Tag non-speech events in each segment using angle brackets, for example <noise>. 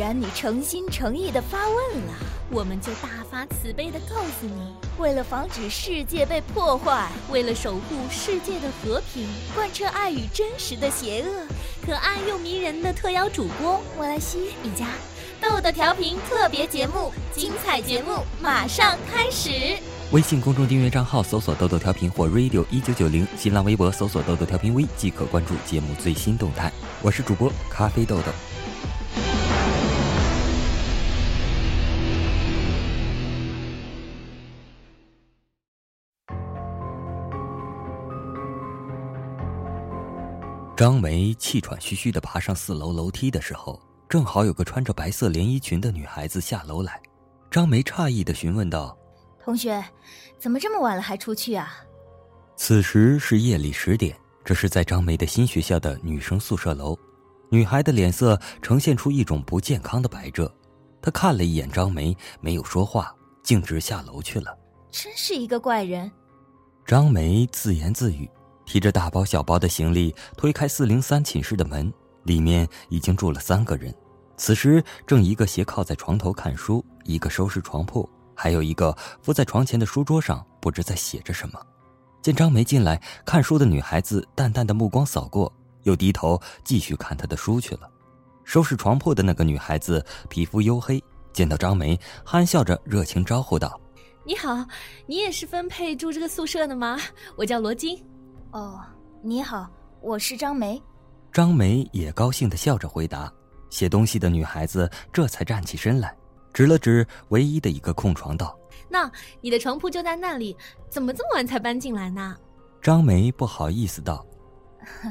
既然你诚心诚意的发问了，我们就大发慈悲的告诉你：为了防止世界被破坏，为了守护世界的和平，贯彻爱与真实的邪恶，可爱又迷人的特邀主播莫莱西一家，豆豆调频特别节目，精彩节目马上开始。微信公众订阅账号搜索“豆豆调频”或 “radio 一九九零”，新浪微博搜索“豆豆调频 V” 即可关注节目最新动态。我是主播咖啡豆豆。张梅气喘吁吁的爬上四楼楼梯的时候，正好有个穿着白色连衣裙的女孩子下楼来。张梅诧异的询问道：“同学，怎么这么晚了还出去啊？”此时是夜里十点，这是在张梅的新学校的女生宿舍楼。女孩的脸色呈现出一种不健康的白热，她看了一眼张梅，没有说话，径直下楼去了。真是一个怪人。张梅自言自语。提着大包小包的行李，推开四零三寝室的门，里面已经住了三个人。此时正一个斜靠在床头看书，一个收拾床铺，还有一个伏在床前的书桌上，不知在写着什么。见张梅进来，看书的女孩子淡淡的目光扫过，又低头继续看她的书去了。收拾床铺的那个女孩子皮肤黝黑，见到张梅，憨笑着热情招呼道：“你好，你也是分配住这个宿舍的吗？我叫罗金。”哦，你好，我是张梅。张梅也高兴的笑着回答。写东西的女孩子这才站起身来，指了指唯一的一个空床道：“那你的床铺就在那里，怎么这么晚才搬进来呢？”张梅不好意思道：“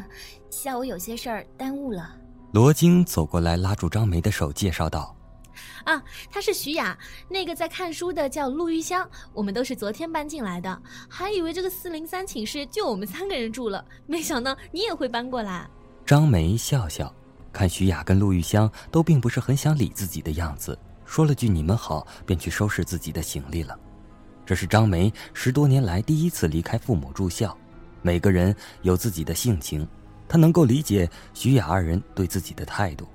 <laughs> 下午有些事儿耽误了。”罗京走过来拉住张梅的手，介绍道。啊，她是徐雅，那个在看书的叫陆玉香，我们都是昨天搬进来的，还以为这个四零三寝室就我们三个人住了，没想到你也会搬过来。张梅笑笑，看徐雅跟陆玉香都并不是很想理自己的样子，说了句“你们好”，便去收拾自己的行李了。这是张梅十多年来第一次离开父母住校，每个人有自己的性情，她能够理解徐雅二人对自己的态度。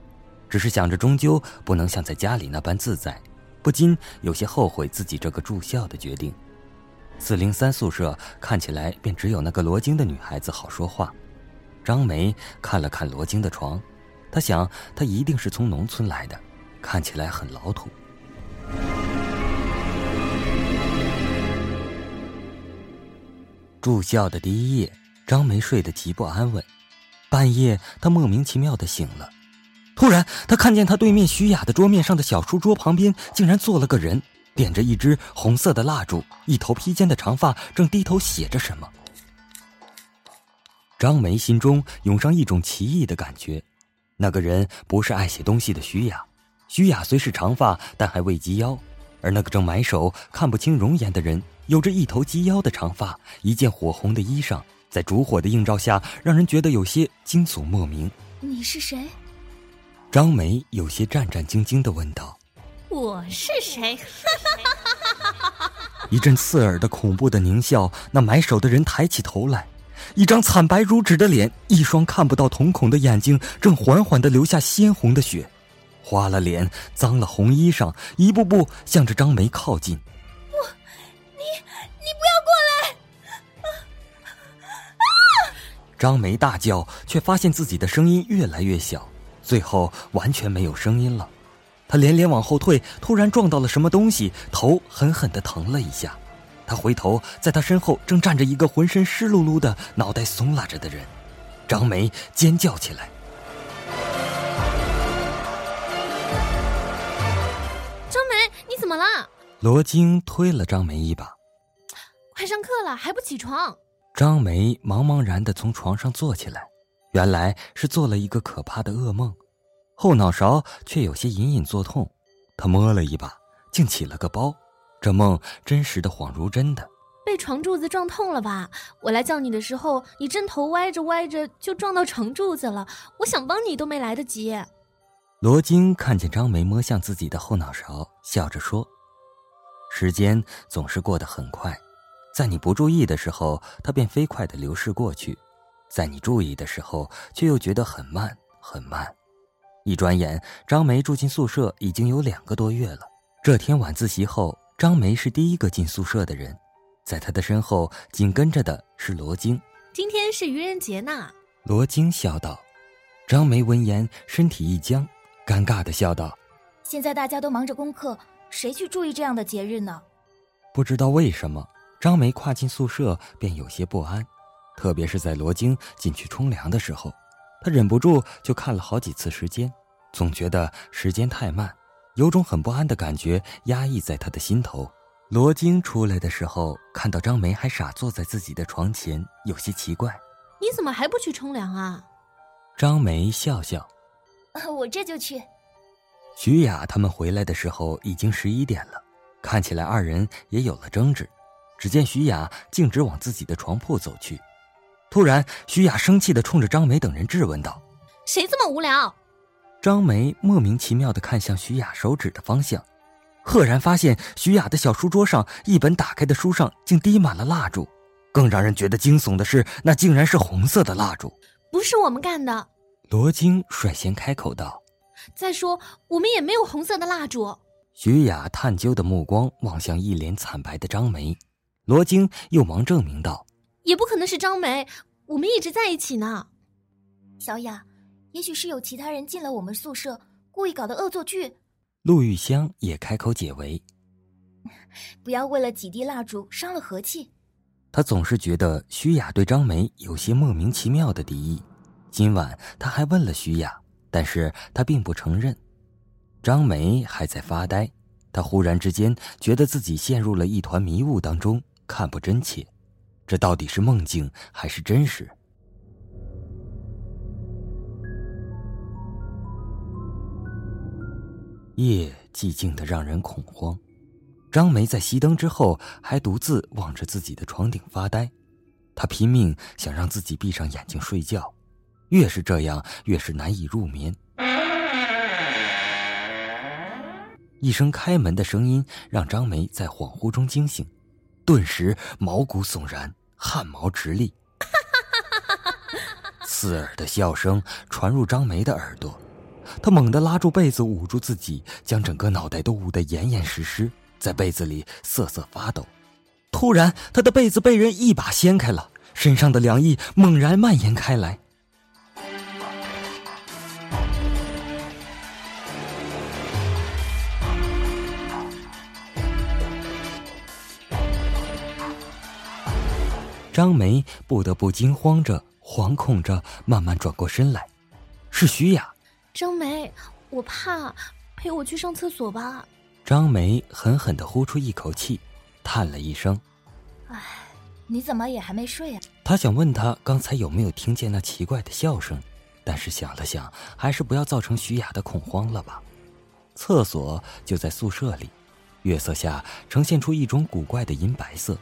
只是想着，终究不能像在家里那般自在，不禁有些后悔自己这个住校的决定。四零三宿舍看起来便只有那个罗京的女孩子好说话。张梅看了看罗京的床，她想，她一定是从农村来的，看起来很老土。住校的第一夜，张梅睡得极不安稳，半夜她莫名其妙的醒了。突然，他看见他对面徐雅的桌面上的小书桌旁边，竟然坐了个人，点着一支红色的蜡烛，一头披肩的长发，正低头写着什么。张梅心中涌上一种奇异的感觉，那个人不是爱写东西的徐雅。徐雅虽是长发，但还未及腰，而那个正埋首看不清容颜的人，有着一头及腰的长发，一件火红的衣裳，在烛火的映照下，让人觉得有些惊悚莫名。你是谁？张梅有些战战兢兢的问道：“我是谁？” <laughs> 一阵刺耳的、恐怖的狞笑。那埋手的人抬起头来，一张惨白如纸的脸，一双看不到瞳孔的眼睛，正缓缓的流下鲜红的血，花了脸，脏了红衣裳，一步步向着张梅靠近。我，你，你不要过来！张梅大叫，却发现自己的声音越来越小。最后完全没有声音了，他连连往后退，突然撞到了什么东西，头狠狠的疼了一下。他回头，在他身后正站着一个浑身湿漉漉的、脑袋松拉着的人。张梅尖叫起来：“张梅，你怎么了？”罗京推了张梅一把：“快上课了，还不起床？”张梅茫茫然的从床上坐起来。原来是做了一个可怕的噩梦，后脑勺却有些隐隐作痛。他摸了一把，竟起了个包。这梦真实的恍如真的。被床柱子撞痛了吧？我来叫你的时候，你正头歪着歪着就撞到床柱子了。我想帮你都没来得及。罗京看见张梅摸向自己的后脑勺，笑着说：“时间总是过得很快，在你不注意的时候，它便飞快的流逝过去。”在你注意的时候，却又觉得很慢很慢。一转眼，张梅住进宿舍已经有两个多月了。这天晚自习后，张梅是第一个进宿舍的人，在她的身后紧跟着的是罗京。今天是愚人节呢，罗京笑道。张梅闻言，身体一僵，尴尬的笑道：“现在大家都忙着功课，谁去注意这样的节日呢？”不知道为什么，张梅跨进宿舍便有些不安，特别是在罗京进去冲凉的时候。他忍不住就看了好几次时间，总觉得时间太慢，有种很不安的感觉压抑在他的心头。罗京出来的时候，看到张梅还傻坐在自己的床前，有些奇怪：“你怎么还不去冲凉啊？”张梅笑笑：“我这就去。”徐雅他们回来的时候已经十一点了，看起来二人也有了争执。只见徐雅径直往自己的床铺走去。突然，徐雅生气的冲着张梅等人质问道：“谁这么无聊？”张梅莫名其妙的看向徐雅手指的方向，赫然发现徐雅的小书桌上一本打开的书上竟滴满了蜡烛。更让人觉得惊悚的是，那竟然是红色的蜡烛。不是我们干的。罗京率先开口道：“再说，我们也没有红色的蜡烛。”徐雅探究的目光望向一脸惨白的张梅，罗京又忙证明道。也不可能是张梅，我们一直在一起呢。小雅，也许是有其他人进了我们宿舍，故意搞的恶作剧。陆玉香也开口解围，<laughs> 不要为了几滴蜡烛伤了和气。他总是觉得徐雅对张梅有些莫名其妙的敌意。今晚他还问了徐雅，但是他并不承认。张梅还在发呆，他忽然之间觉得自己陷入了一团迷雾当中，看不真切。这到底是梦境还是真实？夜寂静的让人恐慌。张梅在熄灯之后还独自望着自己的床顶发呆，她拼命想让自己闭上眼睛睡觉，越是这样，越是难以入眠。一声开门的声音让张梅在恍惚中惊醒。顿时毛骨悚然，汗毛直立。刺耳的笑声传入张梅的耳朵，她猛地拉住被子捂住自己，将整个脑袋都捂得严严实实，在被子里瑟瑟发抖。突然，她的被子被人一把掀开了，身上的凉意猛然蔓延开来。张梅不得不惊慌着、惶恐着，慢慢转过身来，是徐雅。张梅，我怕，陪我去上厕所吧。张梅狠狠的呼出一口气，叹了一声：“唉，你怎么也还没睡啊？”他想问他刚才有没有听见那奇怪的笑声，但是想了想，还是不要造成徐雅的恐慌了吧。厕所就在宿舍里，月色下呈现出一种古怪的银白色。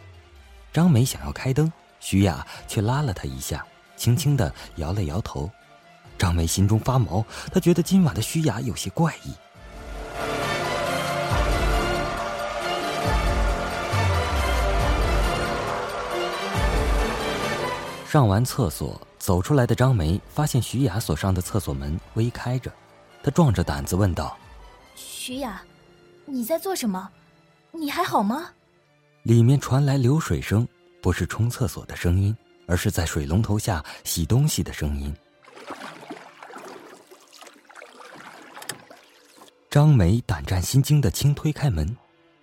张梅想要开灯。徐雅却拉了他一下，轻轻的摇了摇头。张梅心中发毛，她觉得今晚的徐雅有些怪异。上完厕所走出来的张梅发现徐雅所上的厕所门微开着，她壮着胆子问道：“徐雅，你在做什么？你还好吗？”里面传来流水声。不是冲厕所的声音，而是在水龙头下洗东西的声音。张梅胆战心惊的轻推开门，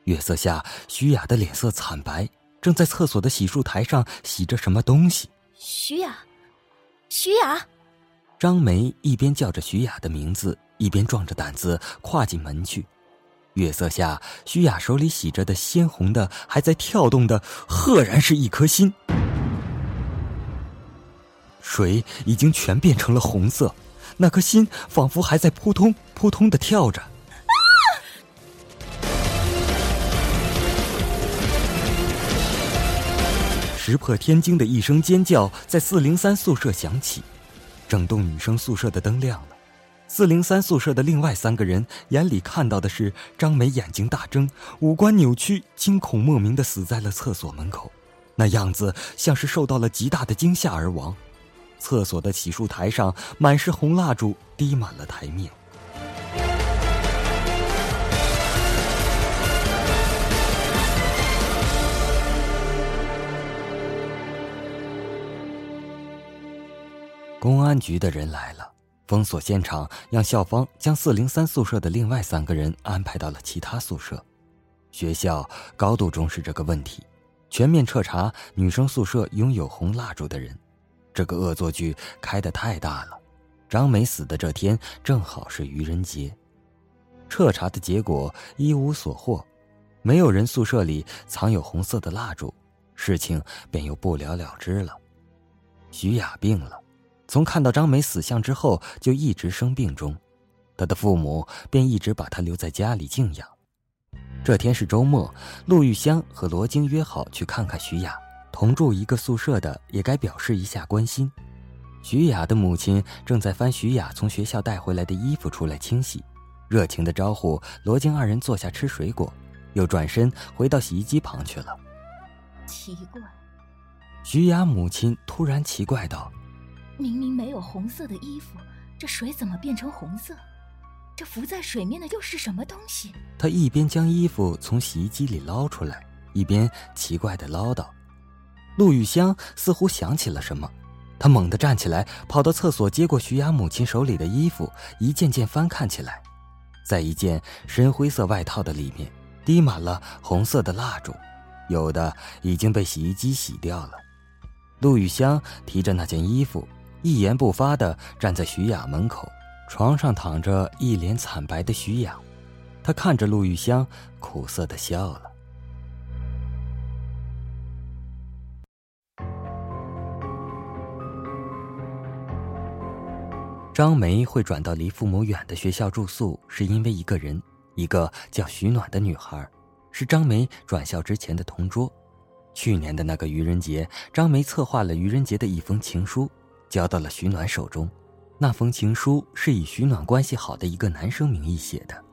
月色下，徐雅的脸色惨白，正在厕所的洗漱台上洗着什么东西。徐雅，徐雅。张梅一边叫着徐雅的名字，一边壮着胆子跨进门去。月色下，徐雅手里洗着的鲜红的、还在跳动的，赫然是一颗心。水已经全变成了红色，那颗心仿佛还在扑通扑通的跳着。石破天惊的一声尖叫在四零三宿舍响起，整栋女生宿舍的灯亮了。四零三宿舍的另外三个人眼里看到的是张梅眼睛大睁五官扭曲惊恐莫名的死在了厕所门口那样子像是受到了极大的惊吓而亡厕所的洗漱台上满是红蜡烛滴满了台面。公安局的人来了。封锁现场，让校方将四零三宿舍的另外三个人安排到了其他宿舍。学校高度重视这个问题，全面彻查女生宿舍拥有红蜡烛的人。这个恶作剧开得太大了。张梅死的这天正好是愚人节，彻查的结果一无所获，没有人宿舍里藏有红色的蜡烛，事情便又不了了之了。徐雅病了，从看到张梅死相之后就一直生病中，她的父母便一直把她留在家里静养。这天是周末，陆玉香和罗京约好去看看徐雅，同住一个宿舍的也该表示一下关心。徐雅的母亲正在翻徐雅从学校带回来的衣服出来清洗，热情的招呼罗京二人坐下吃水果，又转身回到洗衣机旁去了。奇怪，徐雅母亲突然奇怪道：“明明没有红色的衣服，这水怎么变成红色？这浮在水面的又是什么东西？”他一边将衣服从洗衣机里捞出来，一边奇怪的唠叨。陆玉香似乎想起了什么。他猛地站起来，跑到厕所，接过徐雅母亲手里的衣服，一件件翻看起来。在一件深灰色外套的里面，滴满了红色的蜡烛，有的已经被洗衣机洗掉了。陆雨香提着那件衣服，一言不发地站在徐雅门口。床上躺着一脸惨白的徐雅，他看着陆玉香，苦涩地笑了。张梅会转到离父母远的学校住宿，是因为一个人，一个叫徐暖的女孩，是张梅转校之前的同桌。去年的那个愚人节，张梅策划了愚人节的一封情书，交到了徐暖手中。那封情书是以徐暖关系好的一个男生名义写的，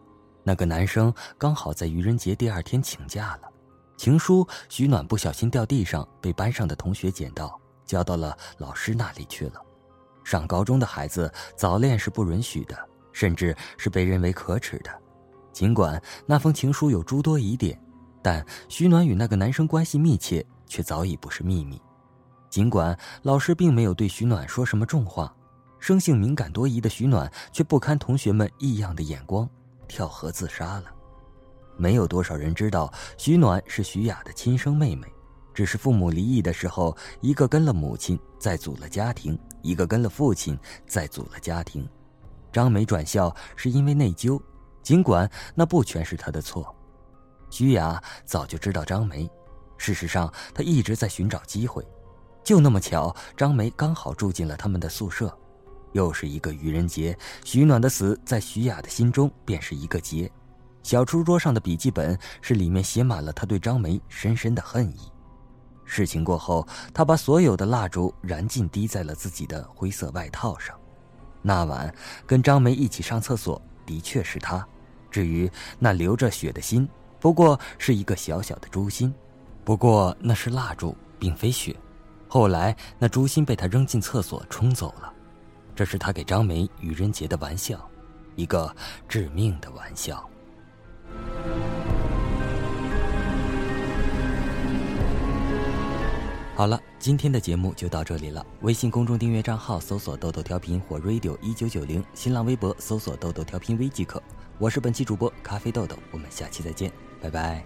那个男生刚好在愚人节第二天请假了。情书徐暖不小心掉地上，被班上的同学捡到，交到了老师那里去了。上高中的孩子早恋是不允许的，甚至是被认为可耻的。尽管那封情书有诸多疑点，但徐暖与那个男生关系密切，却早已不是秘密。尽管老师并没有对徐暖说什么重话，生性敏感多疑的徐暖却不堪同学们异样的眼光，跳河自杀了。没有多少人知道徐暖是徐雅的亲生妹妹。只是父母离异的时候，一个跟了母亲，再组了家庭；一个跟了父亲，再组了家庭。张梅转校是因为内疚，尽管那不全是她的错。徐雅早就知道张梅，事实上她一直在寻找机会。就那么巧，张梅刚好住进了他们的宿舍。又是一个愚人节，徐暖的死在徐雅的心中便是一个结。小书桌上的笔记本是里面写满了他对张梅深深的恨意。事情过后，他把所有的蜡烛燃尽，滴在了自己的灰色外套上。那晚跟张梅一起上厕所，的确是他。至于那流着血的心，不过是一个小小的诛心。不过那是蜡烛，并非血。后来那猪心被他扔进厕所冲走了。这是他给张梅愚人节的玩笑，一个致命的玩笑。好了，今天的节目就到这里了。微信公众订阅账号搜索“豆豆调频”或 “radio 一九九零”，新浪微博搜索“豆豆调频微”即可。我是本期主播咖啡豆豆，我们下期再见，拜拜。